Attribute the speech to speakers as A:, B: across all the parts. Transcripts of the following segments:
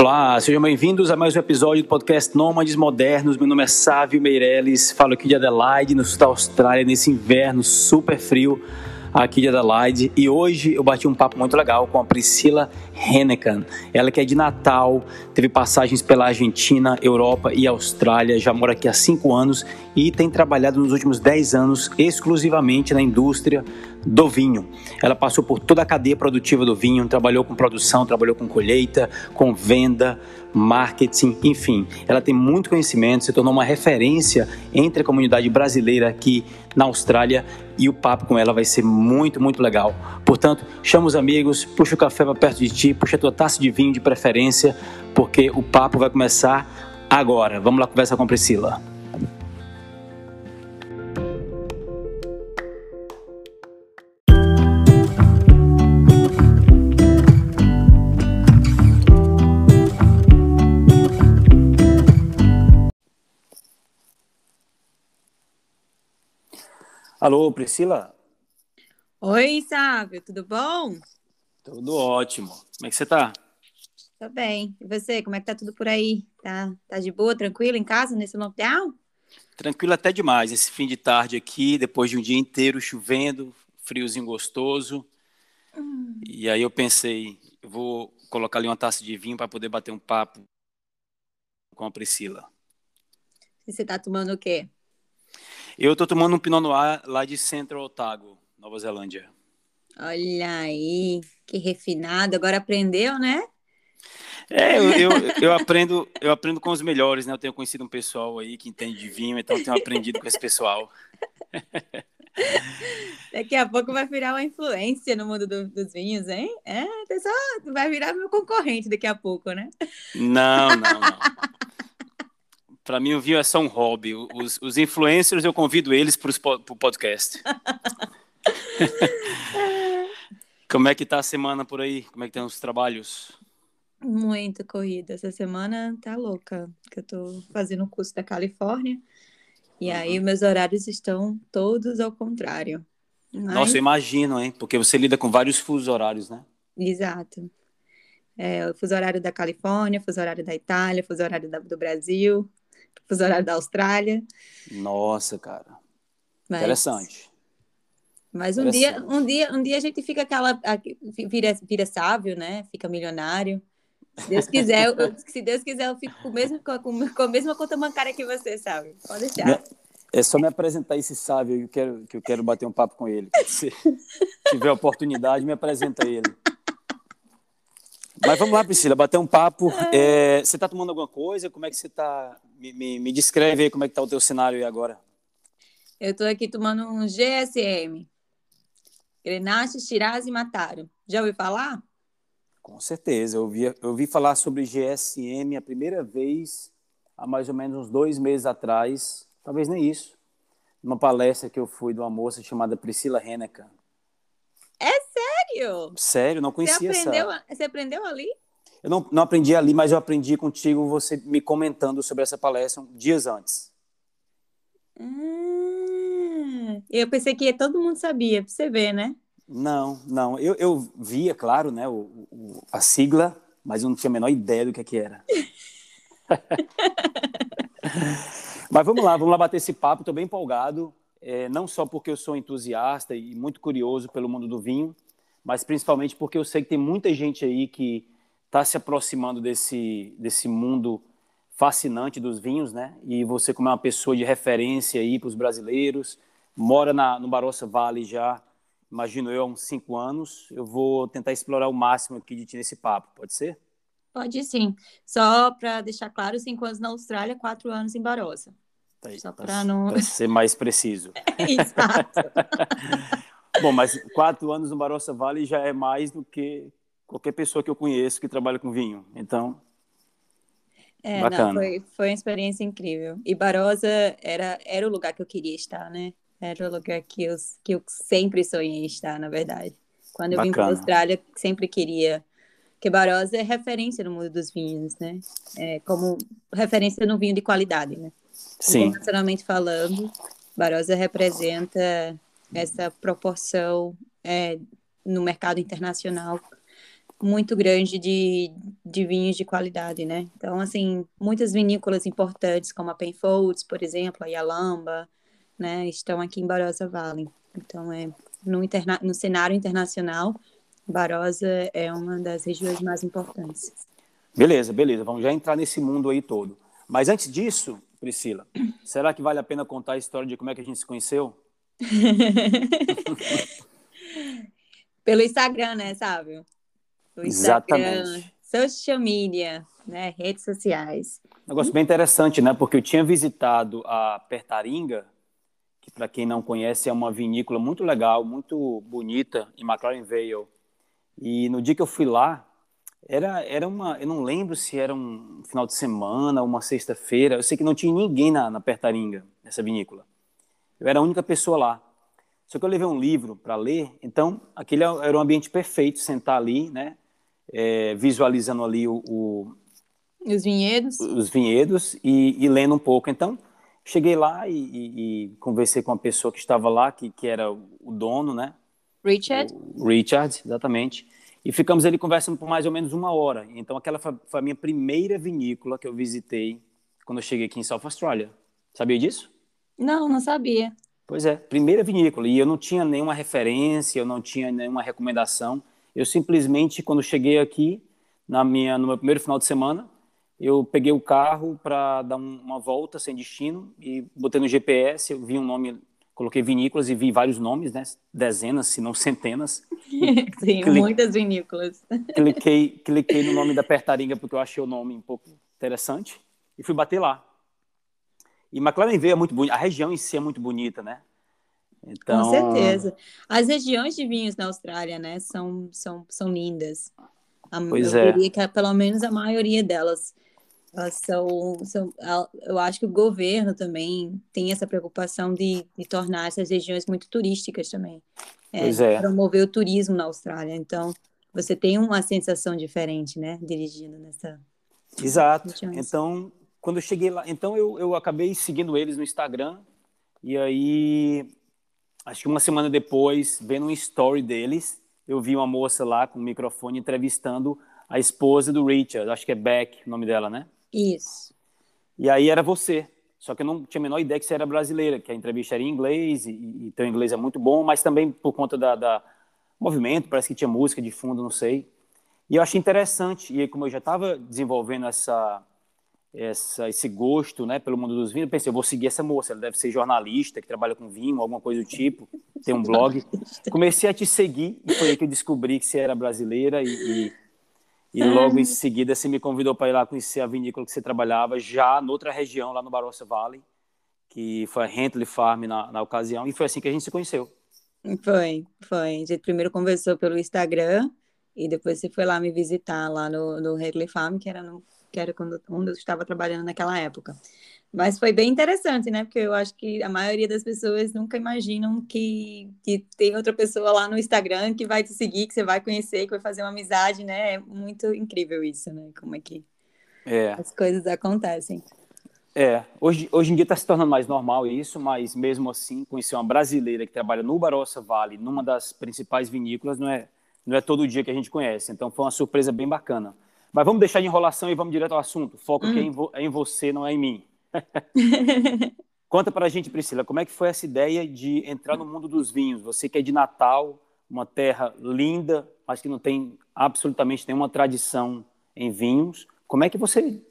A: Olá, sejam bem-vindos a mais um episódio do podcast Nômades Modernos. Meu nome é Sávio Meirelles, falo aqui de Adelaide, no sul da Austrália, nesse inverno super frio aqui de Adelaide. E hoje eu bati um papo muito legal com a Priscila Hennekan. Ela que é de Natal, teve passagens pela Argentina, Europa e Austrália, já mora aqui há cinco anos e tem trabalhado nos últimos dez anos exclusivamente na indústria do vinho. Ela passou por toda a cadeia produtiva do vinho, trabalhou com produção, trabalhou com colheita, com venda, marketing, enfim. Ela tem muito conhecimento, se tornou uma referência entre a comunidade brasileira aqui na Austrália e o papo com ela vai ser muito, muito legal. Portanto, chama os amigos, puxa o café para perto de ti, puxa a tua taça de vinho de preferência, porque o papo vai começar agora. Vamos lá conversar com a Priscila. Alô, Priscila?
B: Oi, Sábio, tudo bom?
A: Tudo ótimo. Como é que você tá?
B: Tô bem. E você, como é que tá tudo por aí? Tá, tá de boa, tranquilo em casa nesse lockdown?
A: Tranquilo até demais. Esse fim de tarde aqui, depois de um dia inteiro chovendo, friozinho gostoso. Hum. E aí eu pensei, eu vou colocar ali uma taça de vinho para poder bater um papo com a Priscila.
B: E você tá tomando o quê?
A: Eu estou tomando um Pinot Noir lá de Central Otago, Nova Zelândia.
B: Olha aí, que refinado. Agora aprendeu, né?
A: É, eu, eu, eu, aprendo, eu aprendo com os melhores, né? Eu tenho conhecido um pessoal aí que entende de vinho, então eu tenho aprendido com esse pessoal.
B: Daqui a pouco vai virar uma influência no mundo do, dos vinhos, hein? É, só vai virar meu concorrente daqui a pouco, né?
A: Não, não, não. Para mim, o vinho é só um hobby. Os, os influencers, eu convido eles para o podcast. Como é que tá a semana por aí? Como é que estão os trabalhos?
B: Muito corrida. Essa semana tá louca, que eu tô fazendo o curso da Califórnia. E uhum. aí meus horários estão todos ao contrário.
A: Mas... Nossa, eu imagino, hein? Porque você lida com vários fusos horários, né?
B: Exato. É, fuso horário da Califórnia, fuso horário da Itália, fuso horário da, do Brasil fuso horário da Austrália.
A: Nossa, cara. Mas, Interessante.
B: Mas um dia, um dia, um dia a gente fica aquela vira, vira sábio, né? Fica milionário. Se Deus quiser, eu, se Deus quiser, eu fico com, o mesmo, com, com a mesma conta bancária que você, sabe? Pode deixar.
A: É só me apresentar esse sábio que eu quero, que eu quero bater um papo com ele. Se tiver oportunidade, me apresenta ele. Mas vamos lá, Priscila, bater um papo. É, você está tomando alguma coisa? Como é que você está? Me, me, me, descreve aí como é que está o teu cenário aí agora.
B: Eu estou aqui tomando um GSM. Grenache, Shiraz e Mataro. Já ouviu falar?
A: Com certeza. Eu ouvi, eu ouvi falar sobre GSM a primeira vez há mais ou menos uns dois meses atrás. Talvez nem isso. Numa palestra que eu fui de uma moça chamada Priscila Hennekan.
B: Sério?
A: Sério, não conhecia
B: você aprendeu,
A: essa.
B: Você aprendeu ali?
A: Eu não, não aprendi ali, mas eu aprendi contigo, você me comentando sobre essa palestra dias antes.
B: Ah, eu pensei que todo mundo sabia, pra você ver, né?
A: Não, não. Eu, eu via, claro, né, o, o, a sigla, mas eu não tinha a menor ideia do que, que era. mas vamos lá, vamos lá bater esse papo. Estou bem empolgado, é, não só porque eu sou entusiasta e muito curioso pelo mundo do vinho, mas principalmente porque eu sei que tem muita gente aí que está se aproximando desse, desse mundo fascinante dos vinhos, né? E você, como é uma pessoa de referência aí para os brasileiros, mora na, no Barossa Valley já, imagino eu, há uns cinco anos, eu vou tentar explorar o máximo aqui de ti nesse papo, pode ser?
B: Pode sim. Só para deixar claro, cinco anos na Austrália, quatro anos em Barossa.
A: Tá Só para não... ser mais preciso.
B: Exato.
A: Bom, mas quatro anos no Barossa Valley já é mais do que qualquer pessoa que eu conheço que trabalha com vinho. Então,
B: é, bacana. Não, foi, foi uma experiência incrível. E Barossa era, era o lugar que eu queria estar, né? Era o lugar que eu, que eu sempre sonhei estar, na verdade. Quando eu bacana. vim para a Austrália, sempre queria. Porque Barossa é referência no mundo dos vinhos, né? É como referência no vinho de qualidade, né?
A: Sim.
B: Internacionalmente falando, Barossa representa essa proporção é, no mercado internacional muito grande de, de vinhos de qualidade, né? Então, assim, muitas vinícolas importantes, como a Penfolds, por exemplo, a Yalamba, né, estão aqui em Barossa Valley. Então, é, no, interna no cenário internacional, Barossa é uma das regiões mais importantes.
A: Beleza, beleza. Vamos já entrar nesse mundo aí todo. Mas antes disso, Priscila, será que vale a pena contar a história de como é que a gente se conheceu?
B: Pelo Instagram, né, Sábio?
A: Exatamente.
B: social media, né, redes sociais.
A: Negócio bem interessante, né? Porque eu tinha visitado a Pertaringa, que para quem não conhece é uma vinícola muito legal, muito bonita em McLaren Vale. E no dia que eu fui lá, era, era uma, eu não lembro se era um final de semana, uma sexta-feira. Eu sei que não tinha ninguém na, na Pertaringa, nessa vinícola. Eu era a única pessoa lá. Só que eu levei um livro para ler, então aquele era um ambiente perfeito, sentar ali, né, é, visualizando ali o, o,
B: os vinhedos,
A: os vinhedos e, e, lendo um pouco. Então cheguei lá e, e, e, conversei com a pessoa que estava lá, que, que era o dono, né?
B: Richard.
A: O Richard, exatamente. E ficamos ali conversando por mais ou menos uma hora. Então aquela foi a minha primeira vinícola que eu visitei quando eu cheguei aqui em South Australia. Sabia disso?
B: Não, não sabia.
A: Pois é, primeira vinícola. E eu não tinha nenhuma referência, eu não tinha nenhuma recomendação. Eu simplesmente, quando cheguei aqui, na minha, no meu primeiro final de semana, eu peguei o carro para dar um, uma volta sem destino e botei no GPS, eu vi um nome, coloquei vinícolas e vi vários nomes, né? Dezenas, se não centenas.
B: Sim, Clique, muitas vinícolas.
A: Cliquei, cliquei no nome da Pertaringa porque eu achei o nome um pouco interessante e fui bater lá. E McLaren Vale é muito bonita, a região em si é muito bonita, né?
B: Então... Com certeza. As regiões de vinhos na Austrália, né, são, são, são lindas. A
A: pois é. maioria,
B: é. pelo menos a maioria delas. Elas são, são, eu acho que o governo também tem essa preocupação de, de tornar essas regiões muito turísticas também.
A: É, pois é.
B: Promover o turismo na Austrália. Então, você tem uma sensação diferente, né, dirigindo nessa.
A: Exato. Então, quando eu cheguei lá, então eu, eu acabei seguindo eles no Instagram e aí acho que uma semana depois, vendo um story deles, eu vi uma moça lá com o microfone entrevistando a esposa do Richard, acho que é Beck o nome dela, né?
B: Isso.
A: E aí era você. Só que eu não tinha a menor ideia que você era brasileira, que a entrevista era em inglês e, e teu inglês é muito bom, mas também por conta da, da movimento, parece que tinha música de fundo, não sei. E eu achei interessante, e aí, como eu já estava desenvolvendo essa essa, esse gosto né, pelo mundo dos vinhos, eu pensei, eu vou seguir essa moça, ela deve ser jornalista, que trabalha com vinho, alguma coisa do tipo, tem um blog. Comecei a te seguir e foi aí que eu descobri que você era brasileira e, e, e logo em seguida você me convidou para ir lá conhecer a vinícola que você trabalhava, já noutra região, lá no Barossa Valley, que foi a Hentley Farm na, na ocasião, e foi assim que a gente se conheceu.
B: Foi, foi. A gente primeiro conversou pelo Instagram e depois você foi lá me visitar lá no, no Hentley Farm, que era no que era quando, onde eu estava trabalhando naquela época. Mas foi bem interessante, né? Porque eu acho que a maioria das pessoas nunca imaginam que, que tem outra pessoa lá no Instagram que vai te seguir, que você vai conhecer, que vai fazer uma amizade, né? É muito incrível isso, né? Como é que
A: é.
B: as coisas acontecem.
A: É, hoje, hoje em dia está se tornando mais normal isso, mas mesmo assim, conhecer uma brasileira que trabalha no Barossa Vale, numa das principais vinícolas, não é, não é todo dia que a gente conhece. Então foi uma surpresa bem bacana. Mas vamos deixar de enrolação e vamos direto ao assunto. Foco hum. aqui é em, é em, você, não é em mim. Conta para a gente, Priscila, como é que foi essa ideia de entrar no mundo dos vinhos? Você que é de Natal, uma terra linda, mas que não tem absolutamente nenhuma tradição em vinhos. Como é que você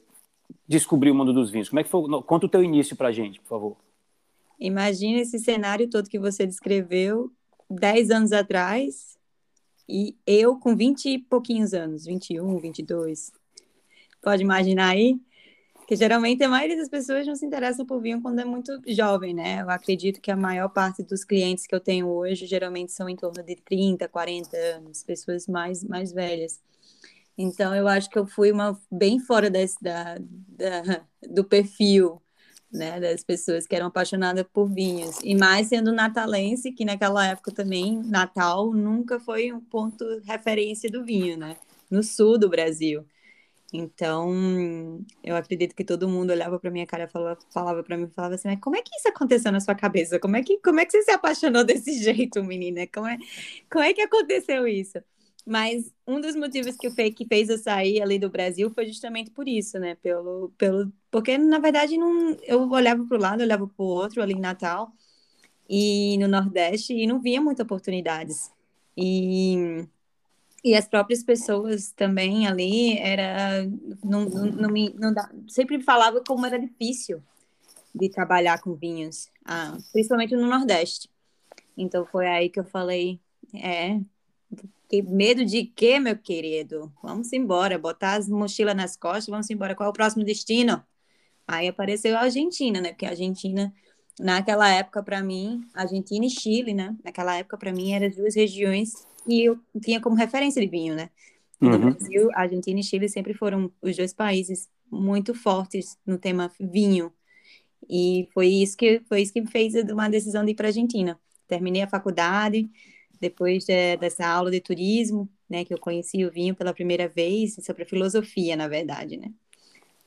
A: descobriu o mundo dos vinhos? Como é que foi? Conta o teu início para a gente, por favor.
B: Imagina esse cenário todo que você descreveu dez anos atrás, e eu com 20 e pouquinhos anos, 21, 22. Pode imaginar aí? Que geralmente a maioria das pessoas não se interessam por vinho quando é muito jovem, né? Eu acredito que a maior parte dos clientes que eu tenho hoje geralmente são em torno de 30, 40 anos, pessoas mais, mais velhas. Então, eu acho que eu fui uma bem fora desse, da, da, do perfil né, das pessoas que eram apaixonadas por vinhos. E mais sendo natalense, que naquela época também, Natal nunca foi um ponto referência do vinho, né? No sul do Brasil. Então, eu acredito que todo mundo olhava para minha cara e falava, falava para mim, falava assim, mas como é que isso aconteceu na sua cabeça? Como é que, como é que você se apaixonou desse jeito, menina? Como é, como é que aconteceu isso? Mas um dos motivos que, fez, que fez eu sair ali do Brasil foi justamente por isso, né? Pelo, pelo, porque, na verdade, não, eu olhava para o lado, olhava para o outro ali em Natal e no Nordeste e não via muitas oportunidades. E, e as próprias pessoas também ali era não, não, não me não dá, sempre falava como era difícil de trabalhar com vinhos, ah, principalmente no Nordeste. Então foi aí que eu falei, é, medo de quê, meu querido? Vamos embora, botar as mochilas nas costas, vamos embora. Qual é o próximo destino? Aí apareceu a Argentina, né? Porque a Argentina, naquela época, para mim, Argentina e Chile, né? Naquela época, para mim, eram duas regiões que eu tinha como referência de vinho, né? No uhum. Brasil, Argentina e Chile sempre foram os dois países muito fortes no tema vinho. E foi isso que foi isso que me fez uma decisão de ir para a Argentina. Terminei a faculdade, depois de, dessa aula de turismo, né, que eu conheci o vinho pela primeira vez, sobre a filosofia, na verdade, né?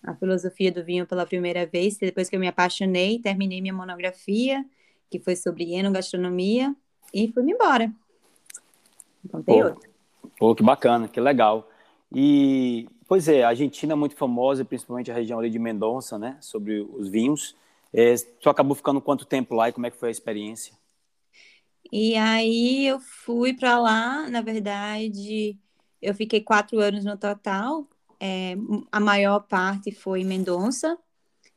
B: A filosofia do vinho pela primeira vez, depois que eu me apaixonei, terminei minha monografia, que foi sobre enogastronomia, e fui-me embora.
A: Contei pô, outra. Pô, que bacana, que legal. E, pois é, a Argentina é muito famosa, principalmente a região ali de Mendonça, né, sobre os vinhos. É, tu acabou ficando quanto tempo lá e como é que foi a experiência?
B: E aí eu fui para lá, na verdade, eu fiquei quatro anos no total. É, a maior parte foi em Mendonça,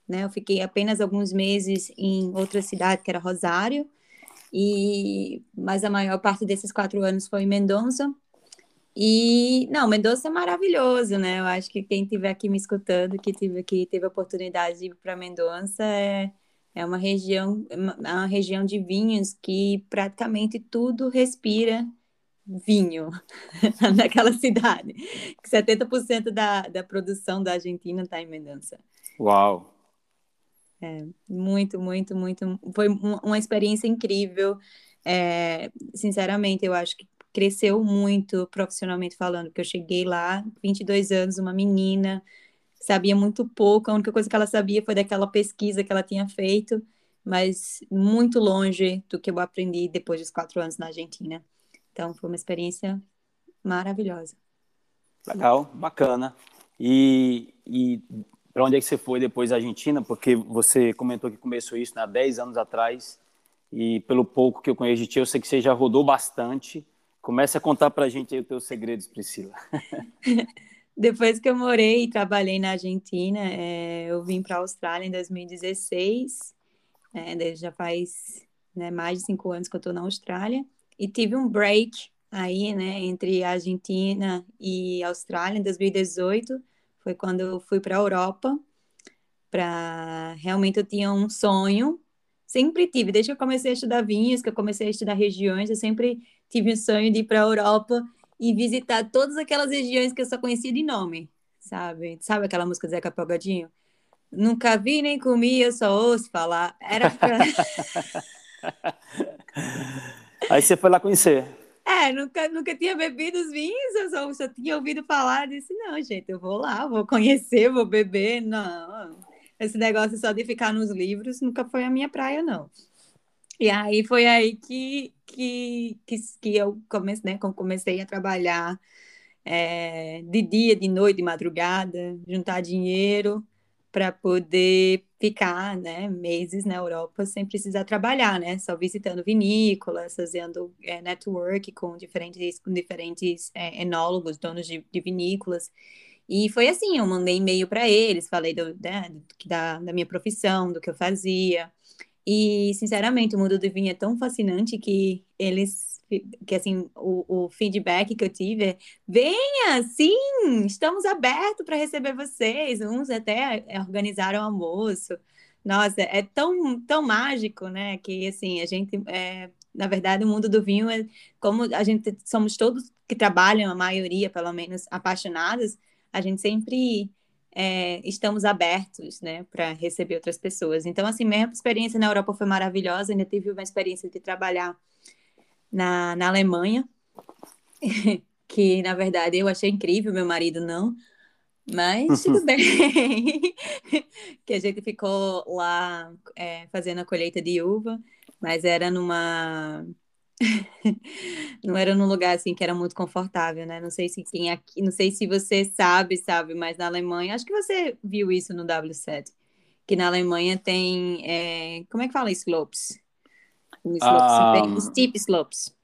B: né? Eu fiquei apenas alguns meses em outra cidade, que era Rosário, e mas a maior parte desses quatro anos foi em Mendonça. E não, Mendonça é maravilhoso, né? Eu acho que quem estiver aqui me escutando, que tive que teve a oportunidade de ir para Mendonça, é é uma região, é uma região de vinhos que praticamente tudo respira vinho naquela cidade. 70% da, da produção da Argentina está em Mendoza.
A: Uau!
B: É, muito, muito, muito. Foi uma experiência incrível. É, sinceramente, eu acho que cresceu muito profissionalmente falando, porque eu cheguei lá, 22 anos, uma menina, sabia muito pouco, a única coisa que ela sabia foi daquela pesquisa que ela tinha feito, mas muito longe do que eu aprendi depois dos quatro anos na Argentina. Então, foi uma experiência maravilhosa.
A: Legal, bacana. E, e para onde é que você foi depois da Argentina? Porque você comentou que começou isso né, há 10 anos atrás, e pelo pouco que eu conheço de ti, eu sei que você já rodou bastante. Comece a contar para a gente aí os teus segredos, Priscila.
B: Depois que eu morei e trabalhei na Argentina, é, eu vim para a Austrália em 2016. É, já faz né, mais de cinco anos que eu estou na Austrália. E tive um break aí, né, entre a Argentina e a Austrália em 2018. Foi quando eu fui para a Europa. Para realmente eu tinha um sonho. Sempre tive, desde que eu comecei a estudar vinhos, que eu comecei a estudar regiões, eu sempre tive o sonho de ir para a Europa e visitar todas aquelas regiões que eu só conhecia de nome, sabe? Sabe aquela música do Zeca Pagodinho? Nunca vi nem comi, eu só ouço falar. Era pra...
A: Aí você foi lá conhecer.
B: É, nunca, nunca tinha bebido os vinhos, eu só, só tinha ouvido falar, disse, não, gente, eu vou lá, vou conhecer, vou beber, não. Esse negócio só de ficar nos livros nunca foi a minha praia, não. E aí foi aí que, que, que, que eu comecei, né, comecei a trabalhar é, de dia, de noite, de madrugada, juntar dinheiro para poder ficar né, meses na Europa sem precisar trabalhar, né? Só visitando vinícolas, fazendo é, network com diferentes, com diferentes é, enólogos, donos de, de vinícolas. E foi assim, eu mandei e-mail para eles, falei do, né, da, da minha profissão, do que eu fazia, e, sinceramente, o mundo do vinho é tão fascinante que eles, que assim, o, o feedback que eu tive é: venha, sim, estamos abertos para receber vocês. Uns até organizaram almoço. Nossa, é tão, tão mágico, né? Que, assim, a gente, é, na verdade, o mundo do vinho é como a gente somos todos que trabalham, a maioria, pelo menos, apaixonados, a gente sempre é, estamos abertos, né, para receber outras pessoas. Então, assim, minha experiência na Europa foi maravilhosa. Ainda tive uma experiência de trabalhar na, na Alemanha, que na verdade eu achei incrível, meu marido não. Mas tudo bem. que a gente ficou lá é, fazendo a colheita de uva, mas era numa não era num lugar assim que era muito confortável, né? Não sei se quem aqui, não sei se você sabe, sabe, mas na Alemanha, acho que você viu isso no W7, que na Alemanha tem, é, como é que fala slopes? slopes ah, bem, steep slopes.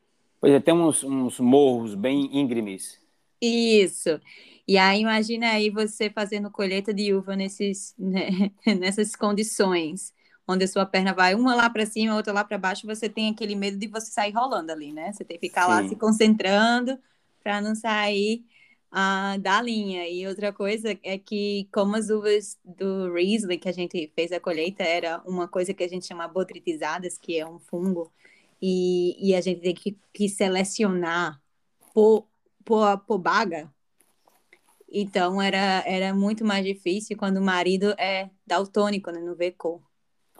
A: Pois é, tem uns, uns morros bem íngremes.
B: Isso. E aí imagina aí você fazendo colheita de uva nesses, né, nessas condições onde a sua perna vai uma lá para cima, outra lá para baixo, você tem aquele medo de você sair rolando ali, né? Você tem que ficar Sim. lá se concentrando para não sair uh, da linha. E outra coisa é que, como as uvas do Riesling que a gente fez a colheita, era uma coisa que a gente chama botritizadas, que é um fungo, e, e a gente tem que, que selecionar por, por, por baga. Então era, era muito mais difícil quando o marido é daltônico, né? Não vê cor.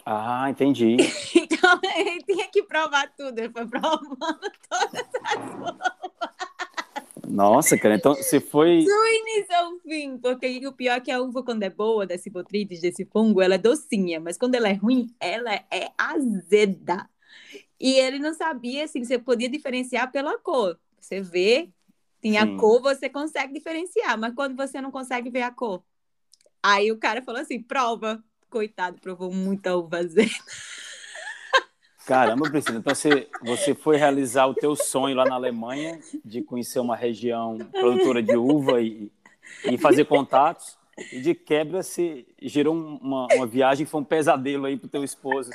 A: Ah, entendi.
B: então ele tinha que provar tudo, ele foi provando todas as uvas.
A: Nossa, cara, então você foi.
B: Do início ao fim, porque o pior é que a uva, quando é boa, desse botritis, desse fungo, ela é docinha, mas quando ela é ruim, ela é azeda. E ele não sabia, assim, você podia diferenciar pela cor. Você vê, tem a cor, você consegue diferenciar, mas quando você não consegue ver a cor. Aí o cara falou assim: prova coitado, provou muita uva azeda.
A: Caramba, Priscila, então você, você foi realizar o teu sonho lá na Alemanha de conhecer uma região produtora de uva e, e fazer contatos. E de quebra se gerou uma, uma viagem, foi um pesadelo aí pro teu esposo.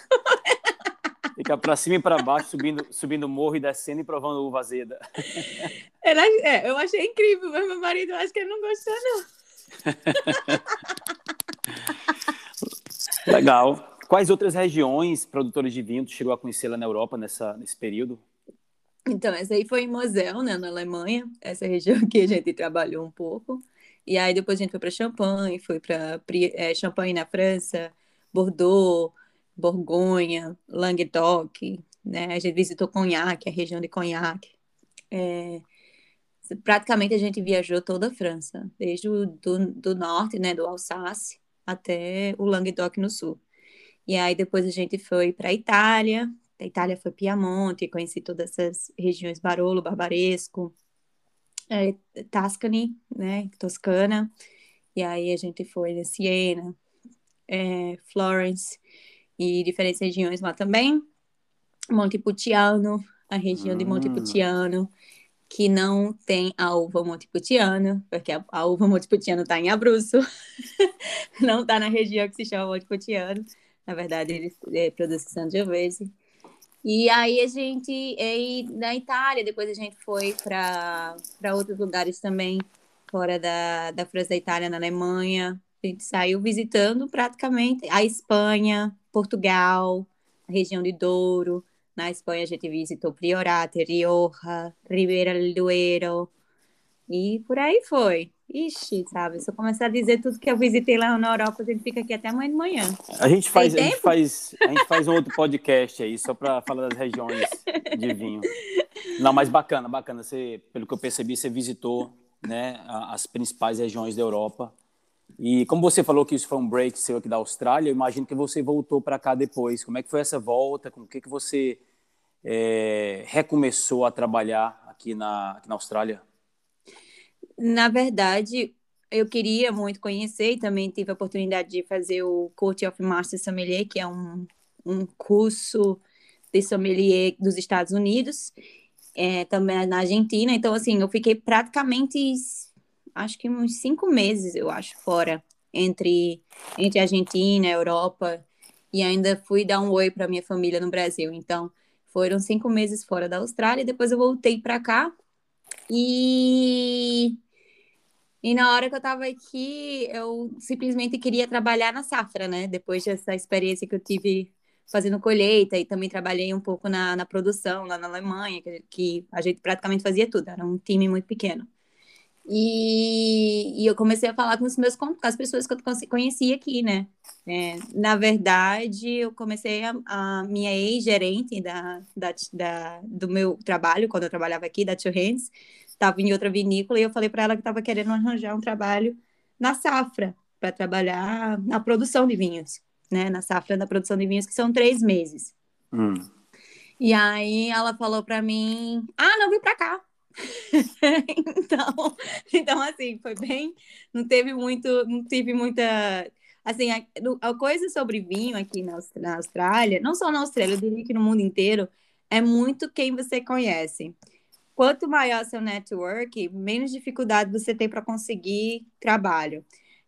A: Ficar para cima e para baixo, subindo, subindo morro e descendo e provando uva azeda.
B: Ela, é, eu achei incrível, mas meu marido acho que ele não gostou, não.
A: Legal. Quais outras regiões produtoras de vinho tu chegou a conhecer lá na Europa nessa, nesse período?
B: Então, essa aí foi em Moselle, né, na Alemanha, essa região que a gente trabalhou um pouco. E aí depois a gente foi para Champagne, foi para é, Champagne na França, Bordeaux, Borgonha, Languedoc, né? A gente visitou Cognac, a região de Cognac. É, praticamente a gente viajou toda a França, desde o do, do norte, né, do Alsáce, até o Languedoc no sul. E aí depois a gente foi para a Itália, a Itália foi Piemonte, conheci todas essas regiões Barolo, Barbaresco, é, Tuscany, né, Toscana, e aí a gente foi a Siena, é, Florence e diferentes regiões lá também, Montepulciano, a região hum. de Montepulciano, que não tem a uva Montepulciano, porque a, uva Montepulciano está em Abruzzo, não está na região que se chama Montepulciano, na verdade ele é, produz Sangiovese. E aí a gente, e na Itália, depois a gente foi para outros lugares também, fora da, da França, da Itália, na Alemanha. A gente saiu visitando praticamente a Espanha, Portugal, a região de Douro, na Espanha a gente visitou Priorato, Rioja, Ribeira del Duero e por aí foi. Ixi, sabe? Se eu começar a dizer tudo que eu visitei lá na Europa, a gente fica aqui até amanhã de manhã.
A: A gente faz, a gente faz, a gente faz um outro podcast aí, só para falar das regiões de vinho. Não, mas bacana, bacana. Você, pelo que eu percebi, você visitou né, as principais regiões da Europa. E como você falou que isso foi um break seu aqui da Austrália, eu imagino que você voltou para cá depois. Como é que foi essa volta? Com o que, que você é, recomeçou a trabalhar aqui na, aqui na Austrália?
B: Na verdade, eu queria muito conhecer e também tive a oportunidade de fazer o Court of Master Sommelier, que é um, um curso de sommelier dos Estados Unidos, é, também na Argentina. Então, assim, eu fiquei praticamente, acho que uns cinco meses, eu acho, fora, entre, entre Argentina, Europa, e ainda fui dar um oi para minha família no Brasil. Então, foram cinco meses fora da Austrália, depois eu voltei para cá e e na hora que eu estava aqui, eu simplesmente queria trabalhar na safra, né? Depois dessa experiência que eu tive fazendo colheita e também trabalhei um pouco na, na produção lá na Alemanha, que, que a gente praticamente fazia tudo, era um time muito pequeno. E, e, eu comecei a falar com os meus com as pessoas que eu conhecia aqui, né? É, na verdade, eu comecei a, a minha ex-gerente da, da, da, do meu trabalho, quando eu trabalhava aqui, da Two Hands, estava em outra vinícola e eu falei para ela que estava querendo arranjar um trabalho na safra, para trabalhar na produção de vinhos, né? Na safra da produção de vinhos, que são três meses. Hum. E aí ela falou para mim: "Ah, não vim para cá". então, então assim, foi bem, não teve muito, não tive muita assim, a, a coisa sobre vinho aqui na, na Austrália, não só na Austrália, eu diria que no mundo inteiro, é muito quem você conhece. Quanto maior seu network, menos dificuldade você tem para conseguir trabalho.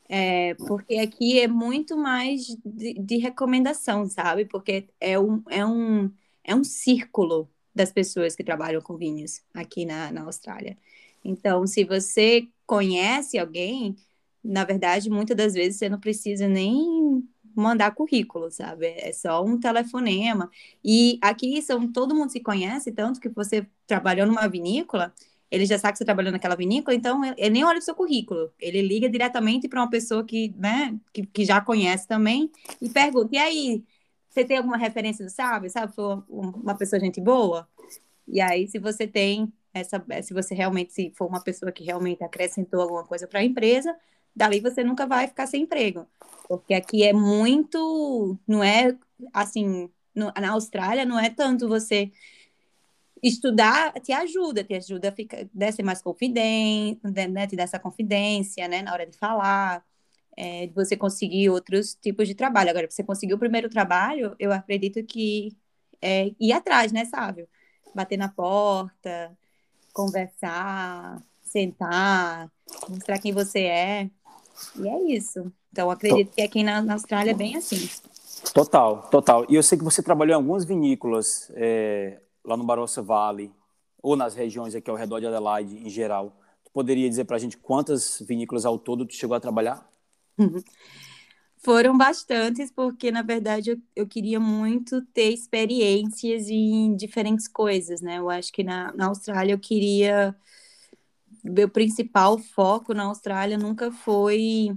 B: É, porque aqui é muito mais de, de, recomendação, sabe? Porque é um, é, um, é um círculo das pessoas que trabalham com vinhos aqui na, na Austrália. Então, se você conhece alguém, na verdade, muitas das vezes você não precisa nem mandar currículo, sabe? É só um telefonema. E aqui são todo mundo se conhece, tanto que você trabalhou numa vinícola, ele já sabe que você trabalhando naquela vinícola, então ele nem olha o seu currículo. Ele liga diretamente para uma pessoa que, né, que, que já conhece também e pergunta: e aí, você tem alguma referência do Sabe? Sabe, foi uma pessoa gente boa? E aí, se você tem essa, se você realmente se for uma pessoa que realmente acrescentou alguma coisa para a empresa, dali você nunca vai ficar sem emprego, porque aqui é muito, não é assim, no, na Austrália não é tanto você estudar te ajuda, te ajuda a ficar, né, ser mais confidente, né, te dar essa confidência, né, na hora de falar, é, de você conseguir outros tipos de trabalho. Agora, você conseguir o primeiro trabalho, eu acredito que é ir atrás, né, Sávio? Bater na porta, conversar, sentar, mostrar quem você é. E é isso. Então, acredito que aqui na, na Austrália é bem assim.
A: Total, total. E eu sei que você trabalhou em algumas vinícolas, é, lá no Barossa Valley, ou nas regiões aqui ao redor de Adelaide em geral, tu poderia dizer para a gente quantas vinícolas ao todo tu chegou a trabalhar?
B: Foram bastantes, porque na verdade eu, eu, queria muito ter experiências em diferentes coisas, né? Eu acho que na, na Austrália eu queria. Meu principal foco na Austrália nunca foi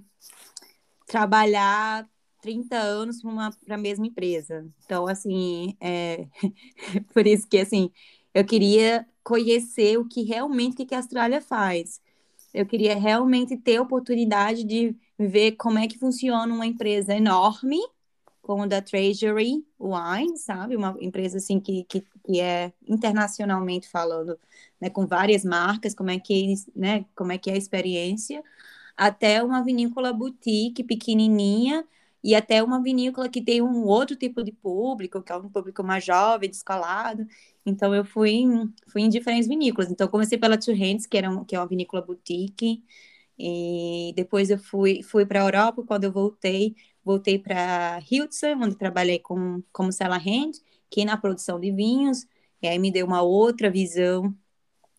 B: trabalhar 30 anos para a mesma empresa. Então, assim, é por isso que, assim, eu queria conhecer o que realmente que a Austrália faz. Eu queria realmente ter a oportunidade de ver como é que funciona uma empresa enorme, como da Treasury Wine, sabe? Uma empresa, assim, que, que, que é internacionalmente falando, né? Com várias marcas, como é que, né? Como é que é a experiência. Até uma vinícola boutique pequenininha, e até uma vinícola que tem um outro tipo de público, que é um público mais jovem, descolado. Então, eu fui em, fui em diferentes vinícolas. Então, comecei pela Two Hands, que, era um, que é uma vinícola boutique, e depois eu fui, fui para a Europa. Quando eu voltei, voltei para Hilton, onde trabalhei com, como Sella Hand, que é na produção de vinhos, e aí me deu uma outra visão,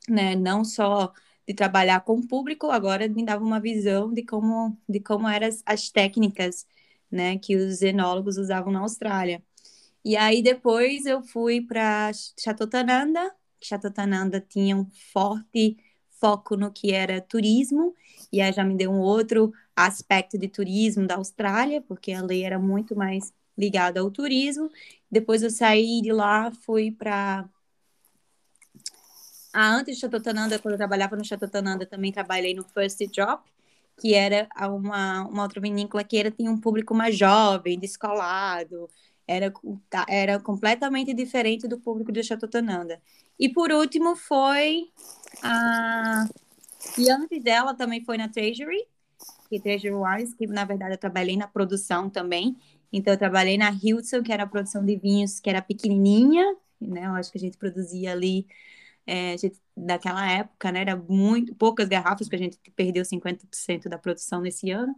B: né, não só de trabalhar com o público, agora me dava uma visão de como, de como eram as, as técnicas né, que os enólogos usavam na Austrália. E aí depois eu fui para Chatotananda, Chatotananda tinha um forte foco no que era turismo, e aí já me deu um outro aspecto de turismo da Austrália, porque a lei era muito mais ligada ao turismo. Depois eu saí de lá, fui para ah, antes de Chatotananda, quando eu trabalhava no Chatotananda, também trabalhei no First Drop, que era uma, uma outra vinícola que era, tinha um público mais jovem, descolado, era, tá, era completamente diferente do público de Chatotananda. E por último foi a. E antes dela também foi na Treasury, que Treasury Wines, que na verdade eu trabalhei na produção também. Então eu trabalhei na Hilton, que era a produção de vinhos, que era pequenininha, né? Eu acho que a gente produzia ali é, gente, daquela época, né, era muito poucas garrafas, porque a gente perdeu 50% da produção nesse ano.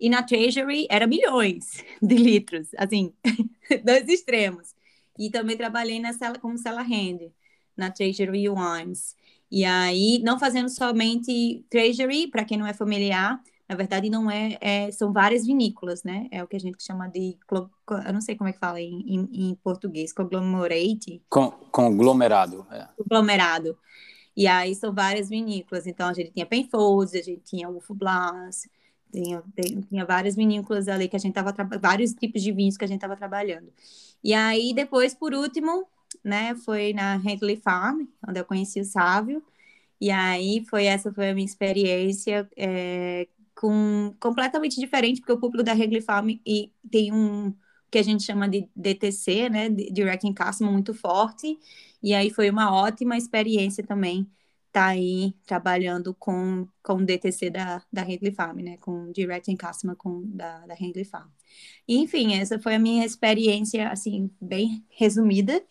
B: E na Treasury era milhões de litros, assim, dois extremos. E também trabalhei na sala como sala hand, na Treasury Wines. E aí, não fazendo somente Treasury, para quem não é familiar, na verdade, não é, é, são várias vinícolas, né? É o que a gente chama de, eu não sei como é que fala em, em, em português, conglomerate.
A: Con, conglomerado. É.
B: Conglomerado. E aí são várias vinícolas. Então, a gente tinha Penfolds, a gente tinha Wolf Blas, tinha, tinha várias vinícolas ali que a gente estava vários tipos de vinhos que a gente estava trabalhando. E aí, depois, por último, né, foi na Hentley Farm, onde eu conheci o Sávio. E aí foi essa foi a minha experiência é, com completamente diferente, porque o público da Regle Farm e tem um, que a gente chama de DTC, né, Direct in Customer, muito forte, e aí foi uma ótima experiência também estar tá aí trabalhando com, com o DTC da, da Handley Farm, né, com Direct in Customer com, da, da Handley Farm. enfim, essa foi a minha experiência, assim, bem resumida,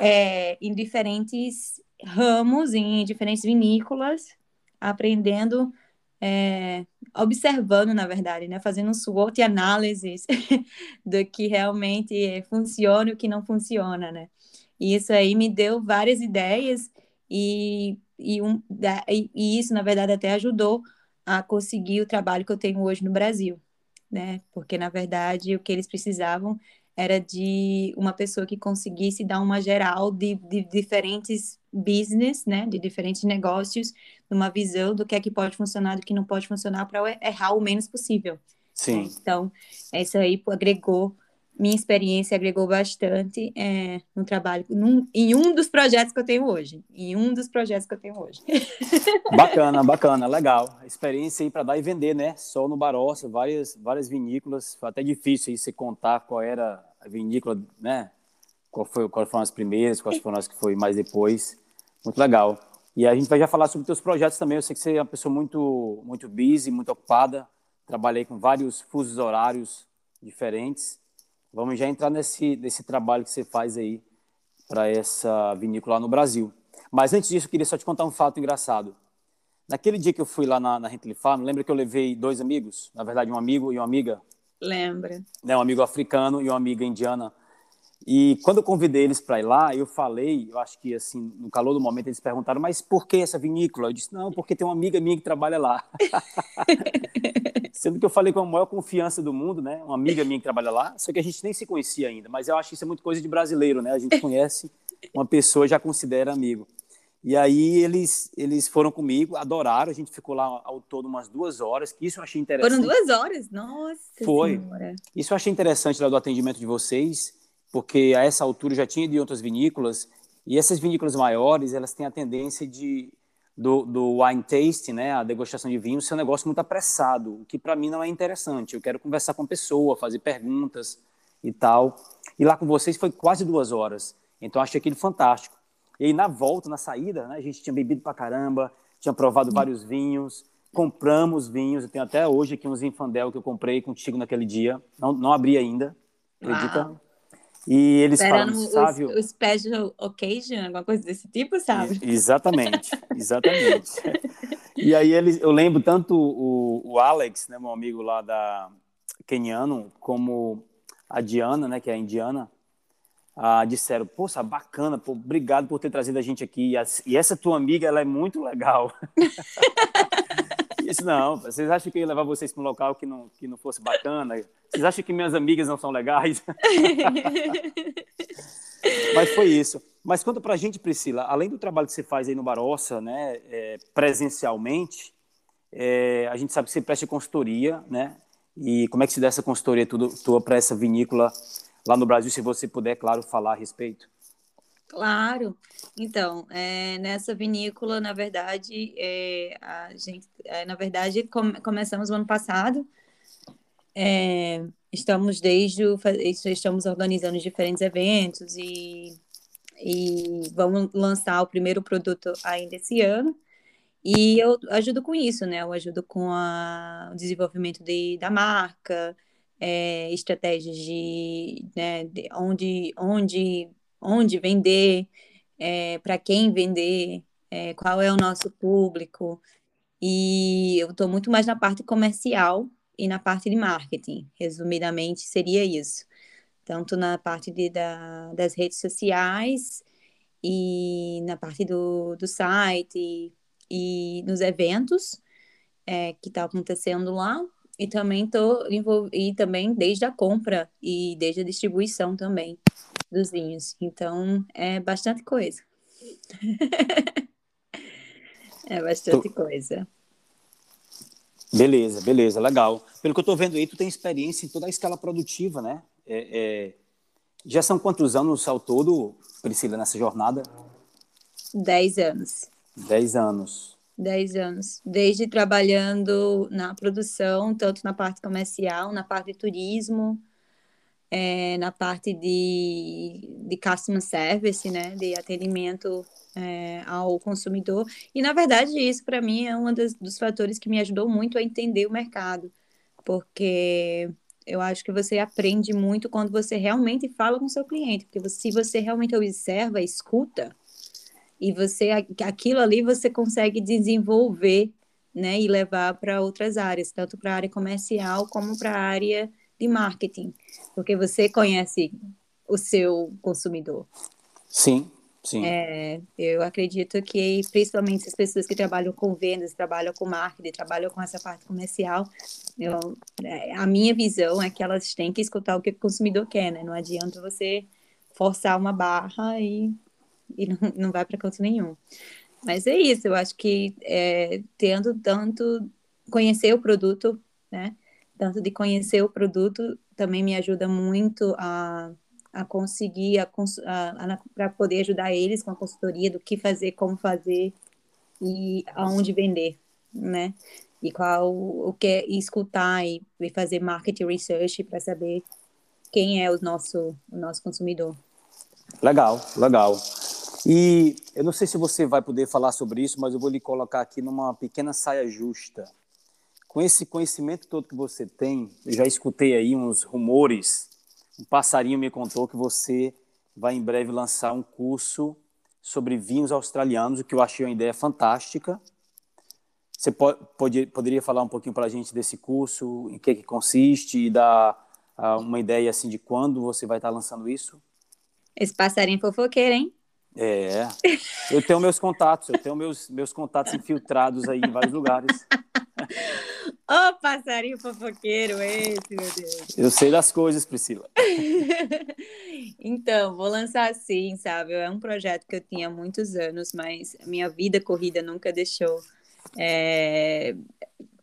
B: é, em diferentes ramos, em diferentes vinícolas, aprendendo é, observando, na verdade, né? Fazendo um SWOT análises do que realmente funciona e o que não funciona, né? E isso aí me deu várias ideias e, e, um, e isso, na verdade, até ajudou a conseguir o trabalho que eu tenho hoje no Brasil, né? Porque, na verdade, o que eles precisavam era de uma pessoa que conseguisse dar uma geral de, de diferentes business, né, de diferentes negócios, numa visão do que é que pode funcionar, do que não pode funcionar, para errar o menos possível.
A: Sim.
B: Então, isso aí agregou, minha experiência agregou bastante é, no trabalho, num, em um dos projetos que eu tenho hoje. Em um dos projetos que eu tenho hoje.
A: Bacana, bacana, legal. Experiência aí para dar e vender, né? Só no Barossa, várias, várias vinícolas. Foi até difícil aí você contar qual era a vinícola, né? Qual foi, quais foram as primeiras, quais foram as que foi mais depois. Muito legal. E a gente vai já falar sobre teus projetos também. Eu sei que você é uma pessoa muito, muito busy, muito ocupada. Trabalhei com vários fusos horários diferentes. Vamos já entrar nesse, nesse trabalho que você faz aí para essa vinícola no Brasil. Mas antes disso, eu queria só te contar um fato engraçado. Naquele dia que eu fui lá na, na Farm, lembra que eu levei dois amigos? Na verdade, um amigo e uma amiga
B: Lembra.
A: Né, um amigo africano e uma amiga indiana. E quando eu convidei eles para ir lá, eu falei, eu acho que assim, no calor do momento eles perguntaram, mas por que essa vinícola? Eu disse, não, porque tem uma amiga minha que trabalha lá. Sendo que eu falei com a maior confiança do mundo, né? Uma amiga minha que trabalha lá, só que a gente nem se conhecia ainda. Mas eu acho que isso é muito coisa de brasileiro, né? A gente conhece uma pessoa e já considera amigo. E aí eles, eles foram comigo, adoraram, a gente ficou lá ao todo umas duas horas, que isso eu achei interessante.
B: Foram duas horas? Nossa
A: Foi. Senhora. Isso eu achei interessante lá do atendimento de vocês, porque a essa altura já tinha de outras vinícolas, e essas vinícolas maiores, elas têm a tendência de do, do wine tasting, né, a degustação de vinho, ser um negócio muito apressado, o que para mim não é interessante. Eu quero conversar com a pessoa, fazer perguntas e tal. E lá com vocês foi quase duas horas. Então achei aquilo fantástico. E aí, na volta, na saída, né, a gente tinha bebido pra caramba, tinha provado vários vinhos, compramos vinhos. Eu tenho até hoje aqui uns Infandel que eu comprei contigo naquele dia. Não, não abri ainda, acredita? Uau. E eles Esperando falam, sabe...
B: O, o special occasion, alguma coisa desse tipo, sabe?
A: exatamente, exatamente. e aí eles, eu lembro tanto o, o Alex, né, meu amigo lá da Keniano, como a Diana, né, que é a indiana, ah, disseram, poxa, bacana, pô, obrigado por ter trazido a gente aqui. E essa tua amiga, ela é muito legal. disse, não, vocês acham que eu ia levar vocês para um local que não, que não fosse bacana? Vocês acham que minhas amigas não são legais? Mas foi isso. Mas conta pra gente, Priscila, além do trabalho que você faz aí no Barossa, né, é, presencialmente, é, a gente sabe que você presta consultoria, né? E como é que se dá essa consultoria tudo, tua para essa vinícola lá no Brasil, se você puder, claro, falar a respeito.
B: Claro. Então, é, nessa vinícola, na verdade, é, a gente, é, na verdade, com, começamos o ano passado. É, estamos desde o, estamos organizando diferentes eventos e, e vamos lançar o primeiro produto ainda esse ano. E eu ajudo com isso, né? Eu ajudo com a, o desenvolvimento de, da marca, é, estratégias de, né, de onde, onde, onde vender, é, para quem vender, é, qual é o nosso público. E eu estou muito mais na parte comercial e na parte de marketing. Resumidamente, seria isso. Tanto na parte de, da, das redes sociais e na parte do, do site e, e nos eventos é, que está acontecendo lá, e também tô e também desde a compra e desde a distribuição também dos vinhos. Então, é bastante coisa. é bastante tô... coisa.
A: Beleza, beleza, legal. Pelo que eu estou vendo aí, tu tem experiência em toda a escala produtiva, né? É, é... Já são quantos anos ao todo, Priscila, nessa jornada?
B: Dez anos.
A: Dez anos.
B: 10 anos, desde trabalhando na produção, tanto na parte comercial, na parte de turismo, é, na parte de, de customer service, né, de atendimento é, ao consumidor. E, na verdade, isso para mim é um dos, dos fatores que me ajudou muito a entender o mercado, porque eu acho que você aprende muito quando você realmente fala com seu cliente, porque se você realmente observa, escuta, e você aquilo ali você consegue desenvolver, né, e levar para outras áreas, tanto para a área comercial como para a área de marketing, porque você conhece o seu consumidor.
A: Sim, sim.
B: É, eu acredito que, principalmente as pessoas que trabalham com vendas, trabalham com marketing, trabalham com essa parte comercial, eu, é, a minha visão é que elas têm que escutar o que o consumidor quer, né? Não adianta você forçar uma barra e, e não, não vai para canto nenhum. Mas é isso, eu acho que é, tendo tanto conhecer o produto, né? Tanto de conhecer o produto, também me ajuda muito a, a conseguir, a, a, para poder ajudar eles com a consultoria do que fazer, como fazer e aonde vender, né? E qual o que é, escutar e, e fazer market research para saber quem é o nosso, o nosso consumidor.
A: Legal, legal. E eu não sei se você vai poder falar sobre isso, mas eu vou lhe colocar aqui numa pequena saia justa com esse conhecimento todo que você tem, eu já escutei aí uns rumores. Um passarinho me contou que você vai em breve lançar um curso sobre vinhos australianos, o que eu achei uma ideia fantástica. Você pode, pode, poderia falar um pouquinho para a gente desse curso, em que, que consiste e dar uh, uma ideia assim de quando você vai estar lançando isso?
B: Esse passarinho fofoqueiro, hein?
A: É. Eu tenho meus contatos, eu tenho meus, meus contatos infiltrados aí em vários lugares.
B: Ô, oh, passarinho fofoqueiro esse, meu Deus.
A: Eu sei das coisas, Priscila.
B: então, vou lançar sim, sabe? É um projeto que eu tinha há muitos anos, mas minha vida corrida nunca deixou é,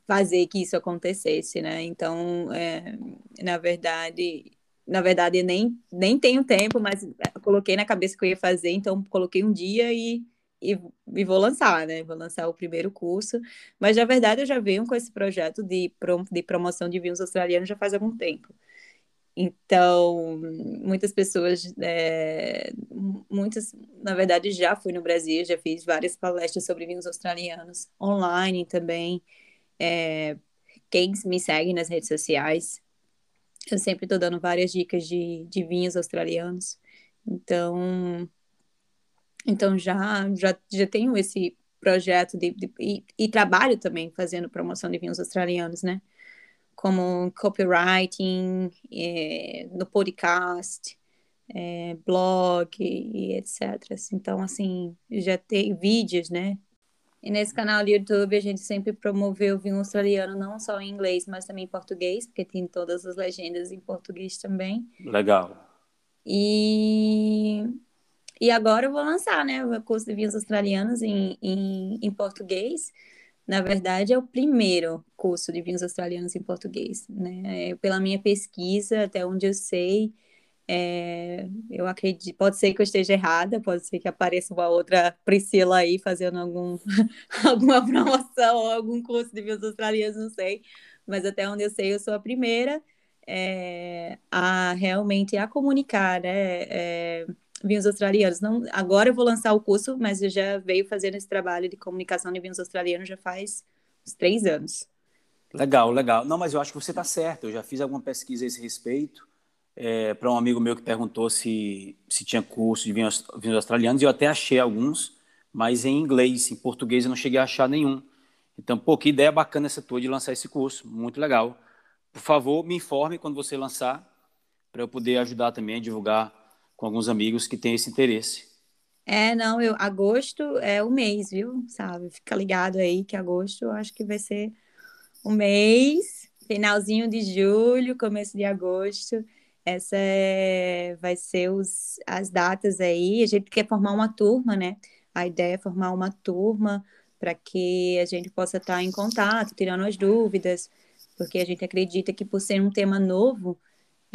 B: fazer que isso acontecesse, né? Então, é, na verdade, na verdade, nem, nem tenho tempo, mas coloquei na cabeça que eu ia fazer, então coloquei um dia e e, e, vou lançar, né? Vou lançar o primeiro curso. Mas, na verdade, eu já venho com esse projeto de, de promoção de vinhos australianos já faz algum tempo. Então, muitas pessoas, é, muitas, na verdade, já fui no Brasil, já fiz várias palestras sobre vinhos australianos, online também. É, quem me segue nas redes sociais, eu sempre estou dando várias dicas de, de vinhos australianos. Então, então já já, já tenho esse projeto de, de e, e, trabalho também fazendo promoção de vinhos australianos, né? Como copywriting, é, no podcast, é, blog e, e etc. Então, assim, já tem vídeos, né? E nesse canal do YouTube a gente sempre promoveu o vinho australiano, não só em inglês, mas também em português, porque tem todas as legendas em português também.
A: Legal.
B: E e agora eu vou lançar, né, o curso de vinhos australianos em, em, em português. Na verdade, é o primeiro curso de vinhos australianos em português, né? É, pela minha pesquisa, até onde eu sei, é, eu acredito, pode ser que eu esteja errada, pode ser que apareça uma outra Priscila aí fazendo algum, alguma promoção ou algum curso de vinhos australianos, não sei, mas até onde eu sei, eu sou a primeira é, a realmente a comunicar, né? É, vinhos australianos. Não, agora eu vou lançar o curso, mas eu já veio fazendo esse trabalho de comunicação de vinhos australianos já faz uns três anos.
A: Legal, legal. Não, mas eu acho que você está certo. Eu já fiz alguma pesquisa a esse respeito é, para um amigo meu que perguntou se, se tinha curso de vinhos, vinhos australianos. E eu até achei alguns, mas em inglês, em português eu não cheguei a achar nenhum. Então, pô, que ideia bacana essa tua de lançar esse curso. Muito legal. Por favor, me informe quando você lançar, para eu poder ajudar também a divulgar com alguns amigos que têm esse interesse.
B: É, não, eu, agosto é o mês, viu? Sabe? Fica ligado aí que agosto eu acho que vai ser o mês, finalzinho de julho, começo de agosto. Essa é, vai ser os, as datas aí. A gente quer formar uma turma, né? A ideia é formar uma turma para que a gente possa estar em contato, tirando as dúvidas, porque a gente acredita que por ser um tema novo,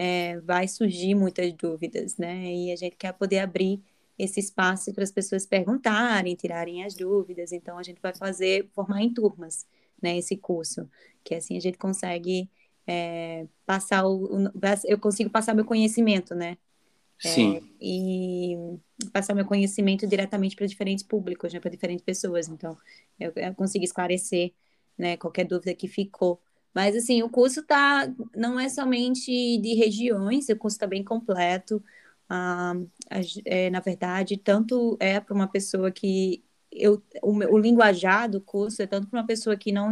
B: é, vai surgir muitas dúvidas, né? E a gente quer poder abrir esse espaço para as pessoas perguntarem, tirarem as dúvidas. Então, a gente vai fazer, formar em turmas, né? Esse curso, que assim a gente consegue é, passar o, o, eu consigo passar meu conhecimento, né?
A: É, Sim.
B: e passar meu conhecimento diretamente para diferentes públicos, né, para diferentes pessoas. Então, eu, eu consigo esclarecer, né, qualquer dúvida que ficou. Mas, assim, o curso tá, não é somente de regiões, o curso está bem completo. Ah, é, na verdade, tanto é para uma pessoa que eu, o, o linguajar do curso é tanto para uma pessoa que não,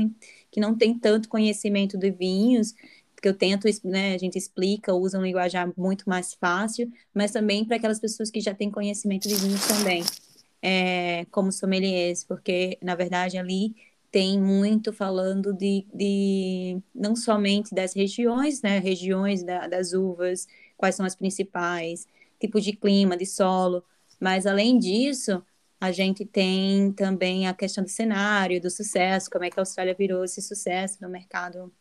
B: que não tem tanto conhecimento de vinhos, porque eu tento, né, a gente explica, usa um linguajar muito mais fácil, mas também para aquelas pessoas que já têm conhecimento de vinhos também, é, como sommeliers, porque, na verdade, ali tem muito falando de, de não somente das regiões, né, regiões da, das uvas, quais são as principais, tipo de clima, de solo, mas além disso, a gente tem também a questão do cenário, do sucesso, como é que a Austrália virou esse sucesso no mercado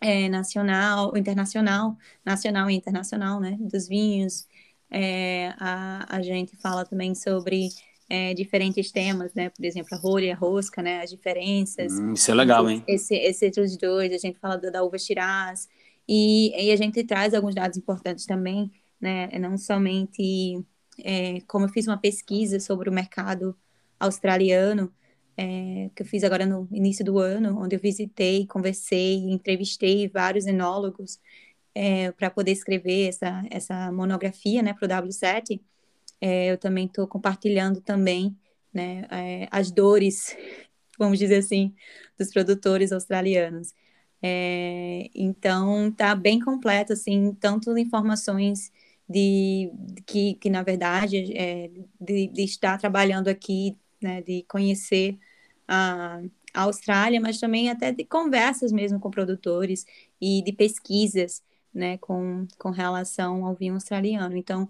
B: é, nacional, internacional, nacional e internacional, né, dos vinhos. É, a, a gente fala também sobre é, diferentes temas, né, por exemplo, a rolha e a rosca, né, as diferenças.
A: Hum, isso é legal, hein?
B: Esse, esse entre os dois, a gente fala da, da uva Shiraz, e, e a gente traz alguns dados importantes também, né, não somente é, como eu fiz uma pesquisa sobre o mercado australiano, é, que eu fiz agora no início do ano, onde eu visitei, conversei, entrevistei vários enólogos é, para poder escrever essa, essa monografia né, para o W7. É, eu também estou compartilhando também né, é, as dores, vamos dizer assim, dos produtores australianos. É, então, está bem completo, assim, tanto informações de, de que, que, na verdade, é, de, de, estar trabalhando aqui, né, de conhecer a, a Austrália, mas também até de conversas mesmo com produtores e de pesquisas, né, com, com relação ao vinho australiano. Então,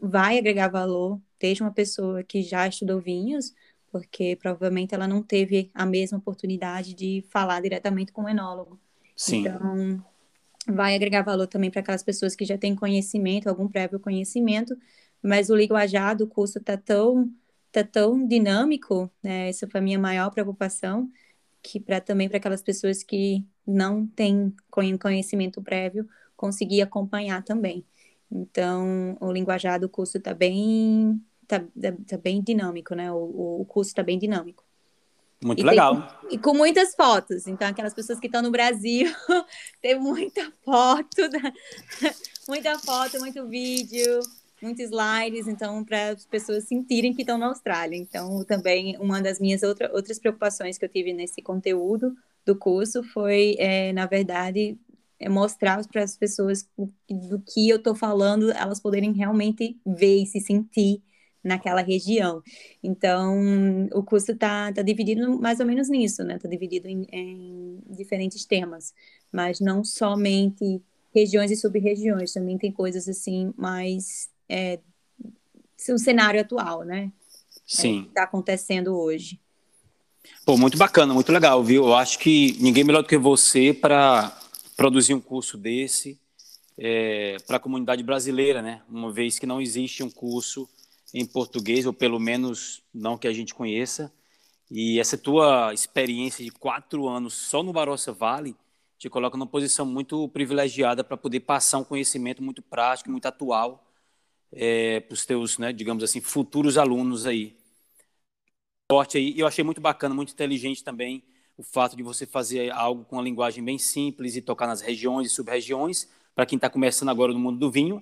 B: vai agregar valor, desde uma pessoa que já estudou vinhos, porque provavelmente ela não teve a mesma oportunidade de falar diretamente com o enólogo.
A: Sim.
B: Então, vai agregar valor também para aquelas pessoas que já têm conhecimento, algum prévio conhecimento, mas o linguajar do curso está tão tá tão dinâmico, né? Essa foi a minha maior preocupação, que para também para aquelas pessoas que não têm conhecimento prévio conseguir acompanhar também. Então, o linguajar do curso está bem tá, tá, bem dinâmico, né? O, o curso está bem dinâmico.
A: Muito e legal.
B: Tem, e com muitas fotos. Então, aquelas pessoas que estão no Brasil, tem muita foto, da, muita foto, muito vídeo, muitos slides, então, para as pessoas sentirem que estão na Austrália. Então, também, uma das minhas outra, outras preocupações que eu tive nesse conteúdo do curso foi, é, na verdade, é mostrar para as pessoas do que eu estou falando, elas poderem realmente ver e se sentir naquela região. Então, o curso está tá dividido mais ou menos nisso, né? Está dividido em, em diferentes temas, mas não somente regiões e sub-regiões, também tem coisas assim mais é, o cenário atual, né?
A: Sim.
B: É, está acontecendo hoje.
A: Pô, muito bacana, muito legal, viu? Eu acho que ninguém melhor do que você para produzir um curso desse é, para a comunidade brasileira, né? Uma vez que não existe um curso em português, ou pelo menos não que a gente conheça. E essa tua experiência de quatro anos só no Barossa Vale te coloca numa posição muito privilegiada para poder passar um conhecimento muito prático, muito atual é, para os teus, né, digamos assim, futuros alunos aí. Sorte aí. Eu achei muito bacana, muito inteligente também o fato de você fazer algo com uma linguagem bem simples e tocar nas regiões e sub-regiões, para quem está começando agora no mundo do vinho,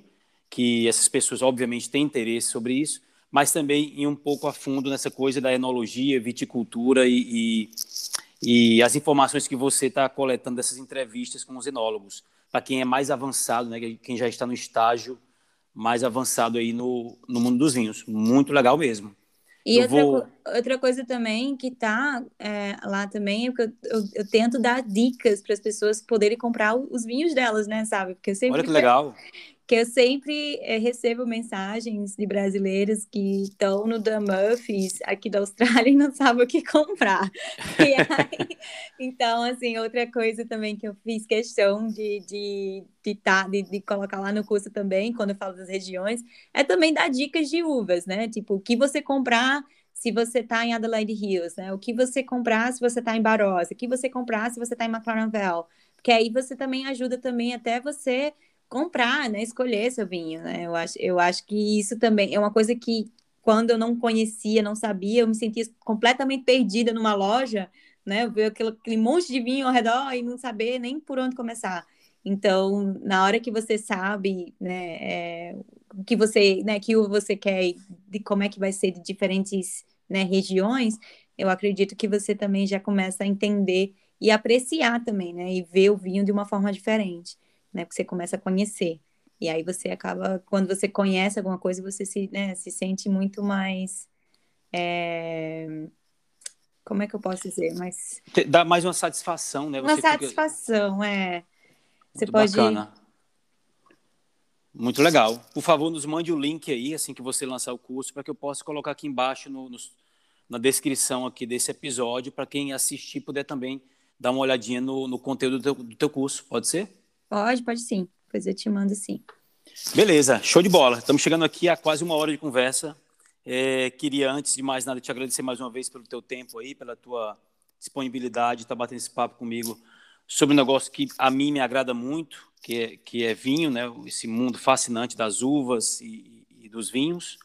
A: que essas pessoas obviamente têm interesse sobre isso, mas também ir um pouco a fundo nessa coisa da enologia, viticultura e, e, e as informações que você está coletando dessas entrevistas com os enólogos, para quem é mais avançado, né, quem já está no estágio mais avançado aí no, no mundo dos vinhos. Muito legal mesmo.
B: E outra, vou... outra coisa também que está é, lá também é que eu, eu, eu, tento dar dicas para as pessoas poderem comprar os vinhos delas, né, sabe?
A: Porque eu sempre Olha que legal
B: que eu sempre é, recebo mensagens de brasileiros que estão no Murphys aqui da Austrália e não sabem o que comprar. Aí, então, assim, outra coisa também que eu fiz questão de, de, de, tá, de, de colocar lá no curso também, quando eu falo das regiões, é também dar dicas de uvas, né? Tipo, o que você comprar se você está em Adelaide Hills, né? O que você comprar se você está em Barossa, o que você comprar se você está em McLaren Vale Porque aí você também ajuda também até você comprar, né? Escolher seu vinho, né? Eu acho, eu acho que isso também é uma coisa que quando eu não conhecia, não sabia, eu me sentia completamente perdida numa loja, né? Ver aquele, aquele monte de vinho ao redor e não saber nem por onde começar. Então, na hora que você sabe, né, é, que você, né, que você quer, de como é que vai ser de diferentes, né, regiões, eu acredito que você também já começa a entender e apreciar também, né, e ver o vinho de uma forma diferente, né, porque você começa a conhecer. E aí você acaba, quando você conhece alguma coisa, você se, né, se sente muito mais é... como é que eu posso dizer? Mas
A: dá mais uma satisfação, né?
B: Você uma satisfação, fica... é.
A: Você Muito pode. Bacana. Muito legal. Por favor, nos mande o link aí, assim que você lançar o curso, para que eu possa colocar aqui embaixo no, no, na descrição aqui desse episódio, para quem assistir puder também dar uma olhadinha no, no conteúdo do teu, do teu curso. Pode ser?
B: Pode, pode sim. Depois eu te mando sim.
A: Beleza, show de bola. Estamos chegando aqui a quase uma hora de conversa. É, queria, antes de mais nada, te agradecer mais uma vez pelo teu tempo aí, pela tua disponibilidade, estar tá batendo esse papo comigo sobre um negócio que a mim me agrada muito, que é, que é vinho, né? esse mundo fascinante das uvas e, e dos vinhos.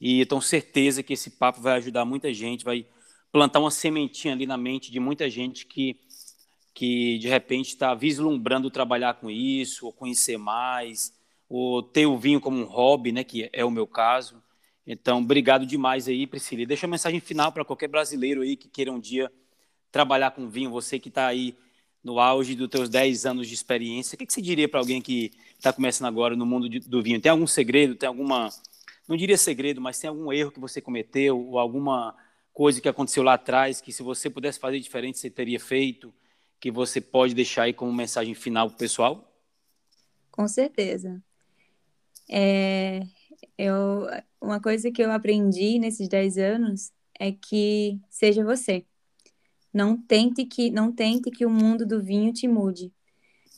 A: E tenho certeza que esse papo vai ajudar muita gente, vai plantar uma sementinha ali na mente de muita gente que, que de repente está vislumbrando trabalhar com isso, ou conhecer mais, ou ter o vinho como um hobby, né? que é o meu caso. Então, obrigado demais aí, Priscila. deixa uma mensagem final para qualquer brasileiro aí que queira um dia trabalhar com vinho, você que está aí no auge dos teus 10 anos de experiência, o que, que você diria para alguém que está começando agora no mundo de, do vinho? Tem algum segredo, tem alguma, não diria segredo, mas tem algum erro que você cometeu ou alguma coisa que aconteceu lá atrás que se você pudesse fazer diferente você teria feito, que você pode deixar aí como mensagem final para o pessoal?
B: Com certeza. É, eu, uma coisa que eu aprendi nesses 10 anos é que seja você. Não tente que não tente que o mundo do vinho te mude.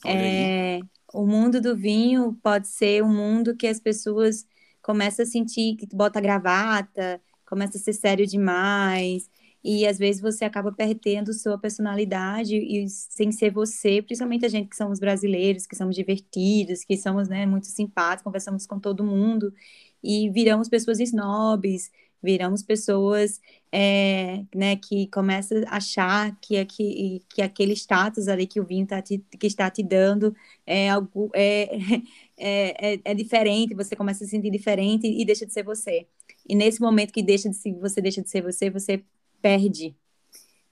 B: É, o mundo do vinho pode ser um mundo que as pessoas começam a sentir que bota gravata, começa a ser sério demais, e às vezes você acaba perdendo sua personalidade e sem ser você, principalmente a gente que somos brasileiros, que somos divertidos, que somos né, muito simpáticos, conversamos com todo mundo e viramos pessoas snobs, viramos pessoas é, né, que começam a achar que, que, que aquele status ali que o vinho tá te, que está te dando é algo é, é, é, é, diferente, você começa a se sentir diferente e deixa de ser você. E nesse momento que deixa de se, você deixa de ser você, você perde,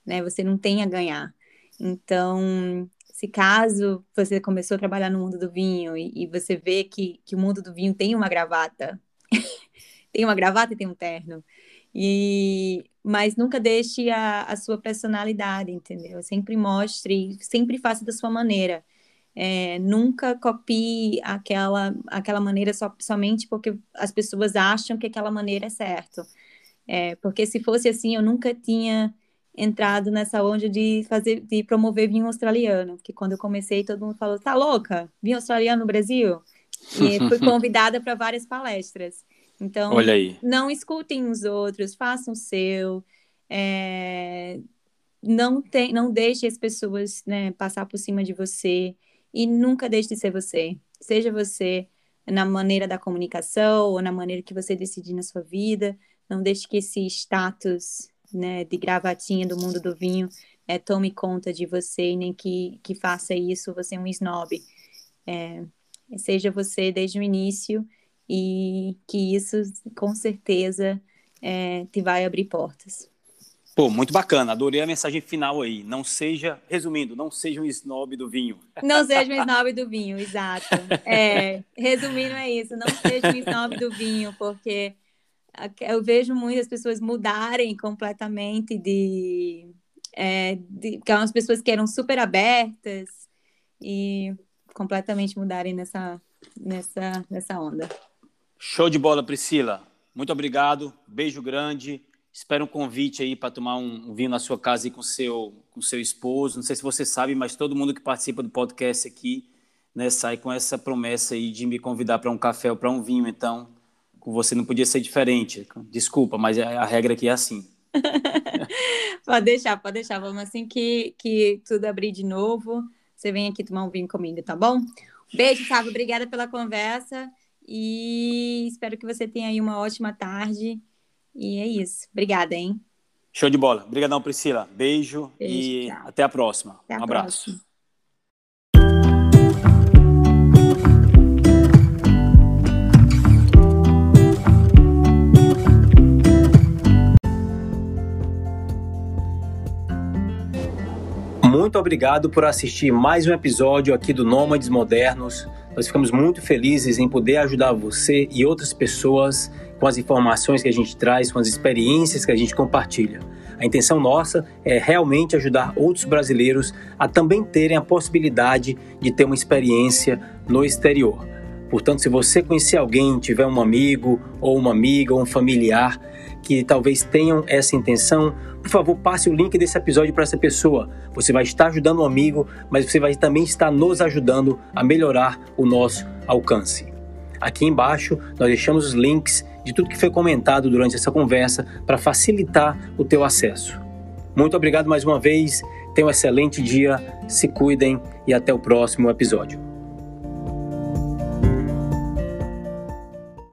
B: né? Você não tem a ganhar. Então, se caso você começou a trabalhar no mundo do vinho e, e você vê que, que o mundo do vinho tem uma gravata, tem uma gravata e tem um terno. E, mas nunca deixe a, a sua personalidade, entendeu? Sempre mostre, sempre faça da sua maneira. É, nunca copie aquela, aquela maneira só, somente porque as pessoas acham que aquela maneira é certo. É, porque se fosse assim, eu nunca tinha entrado nessa onda de fazer, de promover vinho australiano. Porque quando eu comecei, todo mundo falou: "Tá louca? Vinho australiano no Brasil?" E fui convidada para várias palestras. Então, não escutem os outros, façam o seu. É, não, tem, não deixe as pessoas né, passar por cima de você e nunca deixe de ser você. Seja você na maneira da comunicação ou na maneira que você decidir na sua vida. Não deixe que esse status né, de gravatinha do mundo do vinho é, tome conta de você e nem que, que faça isso você é um snob. É, seja você desde o início e que isso com certeza é, te vai abrir portas.
A: Pô, muito bacana, adorei a mensagem final aí. Não seja, resumindo, não seja um snob do vinho.
B: Não seja um snob do vinho, exato. É, resumindo é isso, não seja um snob do vinho, porque eu vejo muitas pessoas mudarem completamente de, é, de que pessoas que eram super abertas e completamente mudarem nessa, nessa, nessa onda.
A: Show de bola, Priscila. Muito obrigado. Beijo grande. Espero um convite aí para tomar um, vinho na sua casa aí com seu com seu esposo. Não sei se você sabe, mas todo mundo que participa do podcast aqui, né, sai com essa promessa aí de me convidar para um café ou para um vinho. Então, você não podia ser diferente. Desculpa, mas a regra aqui é assim.
B: pode deixar, pode deixar. Vamos assim que que tudo abrir de novo você vem aqui tomar um vinho comigo, tá bom? Beijo, Sábio. Obrigada pela conversa. E espero que você tenha aí uma ótima tarde. E é isso. Obrigada, hein?
A: Show de bola. Obrigadão, Priscila. Beijo, Beijo e tchau. até a próxima. Até a um abraço. Próxima. Muito obrigado por assistir mais um episódio aqui do Nômades Modernos. Nós ficamos muito felizes em poder ajudar você e outras pessoas com as informações que a gente traz, com as experiências que a gente compartilha. A intenção nossa é realmente ajudar outros brasileiros a também terem a possibilidade de ter uma experiência no exterior. Portanto, se você conhecer alguém, tiver um amigo ou uma amiga ou um familiar que talvez tenham essa intenção, por favor, passe o link desse episódio para essa pessoa. Você vai estar ajudando um amigo, mas você vai também estar nos ajudando a melhorar o nosso alcance. Aqui embaixo nós deixamos os links de tudo que foi comentado durante essa conversa para facilitar o teu acesso. Muito obrigado mais uma vez. Tenham um excelente dia, se cuidem e até o próximo episódio.